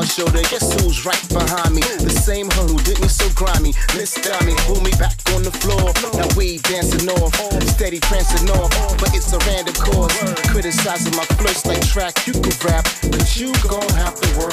my shoulder. Guess who's right behind me? The same hun who did me so grimy. Miss me, pull me back on the floor. Now we dancing off, steady prancing off. But it's a random cause. Criticizing my flirts like track. You can rap, but you gon' have to work.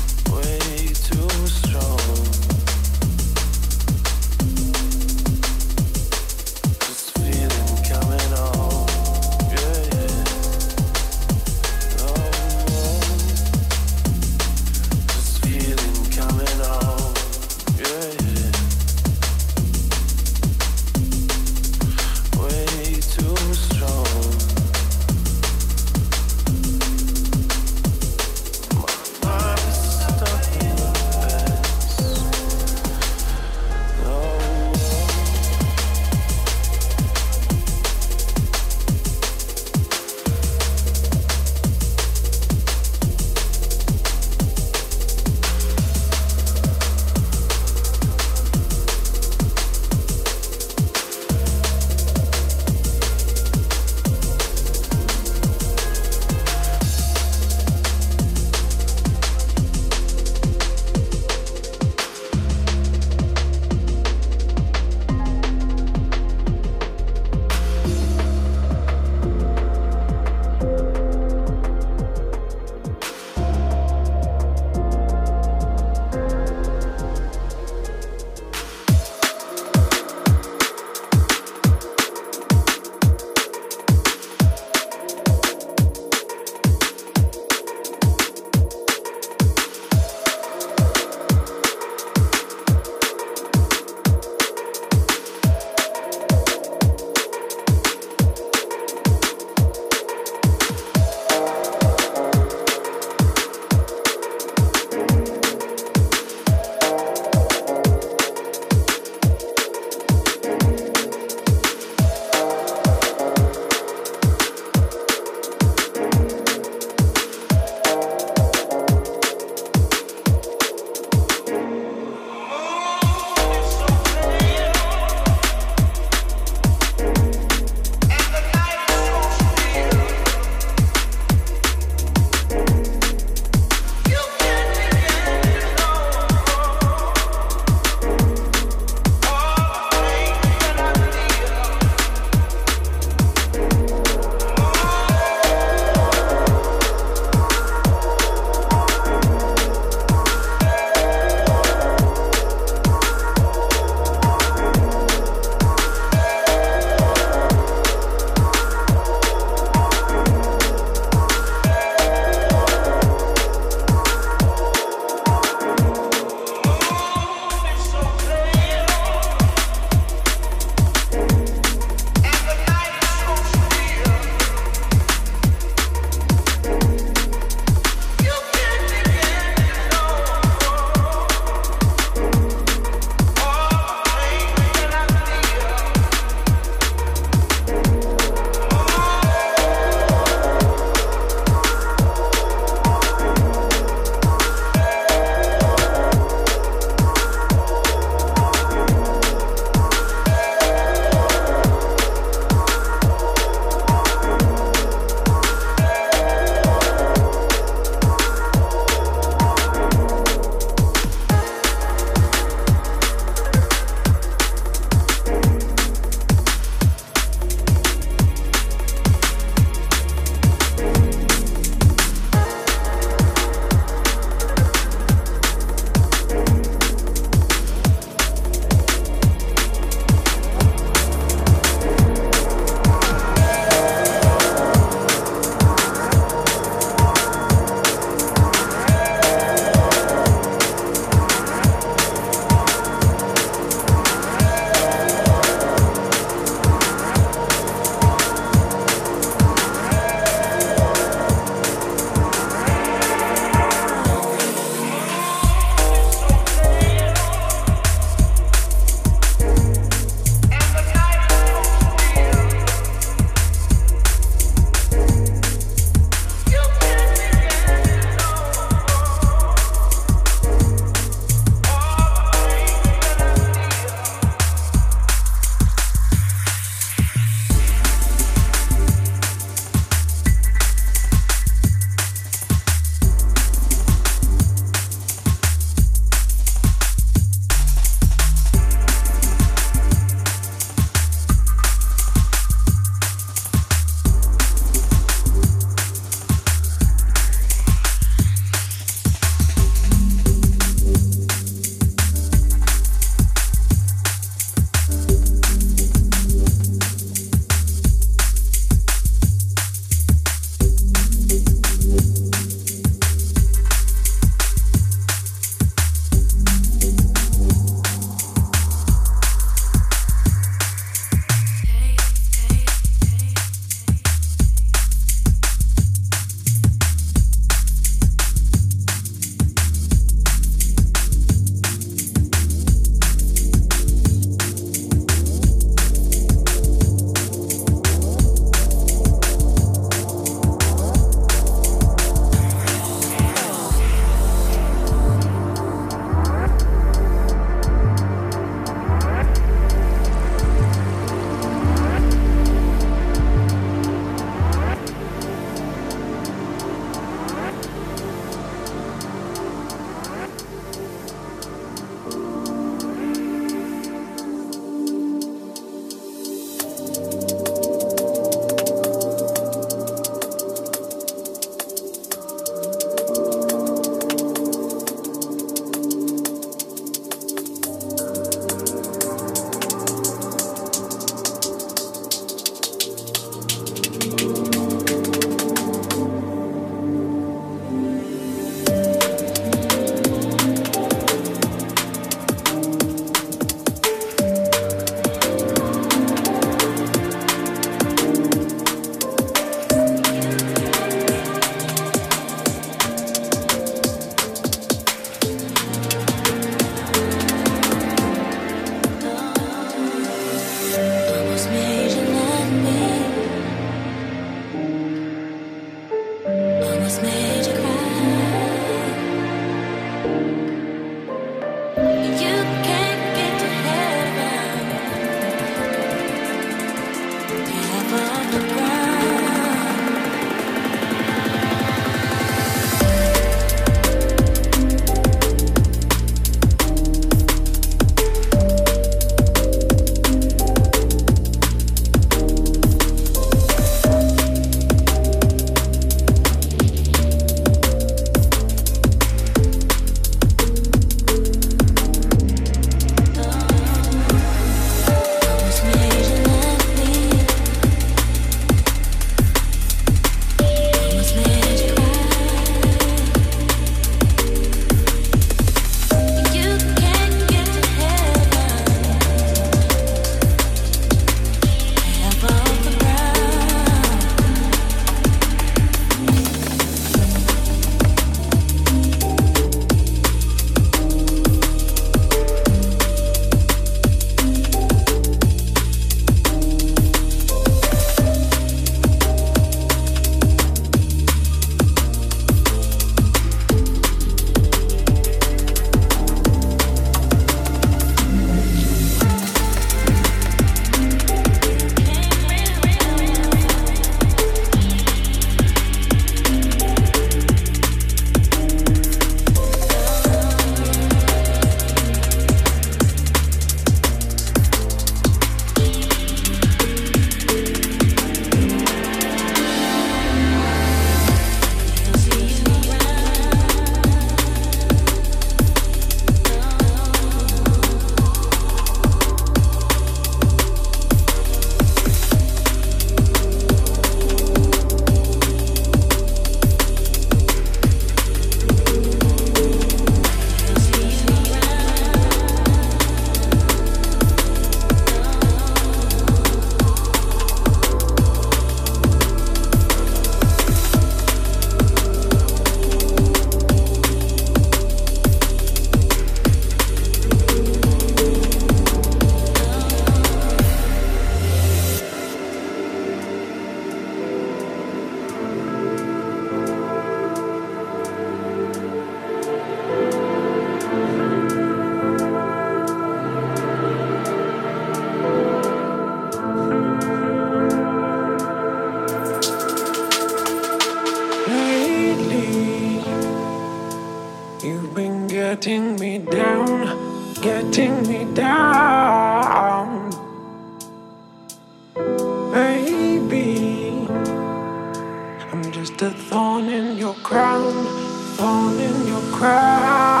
I'm